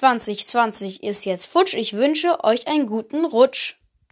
2020 ist jetzt futsch. Ich wünsche euch einen guten Rutsch.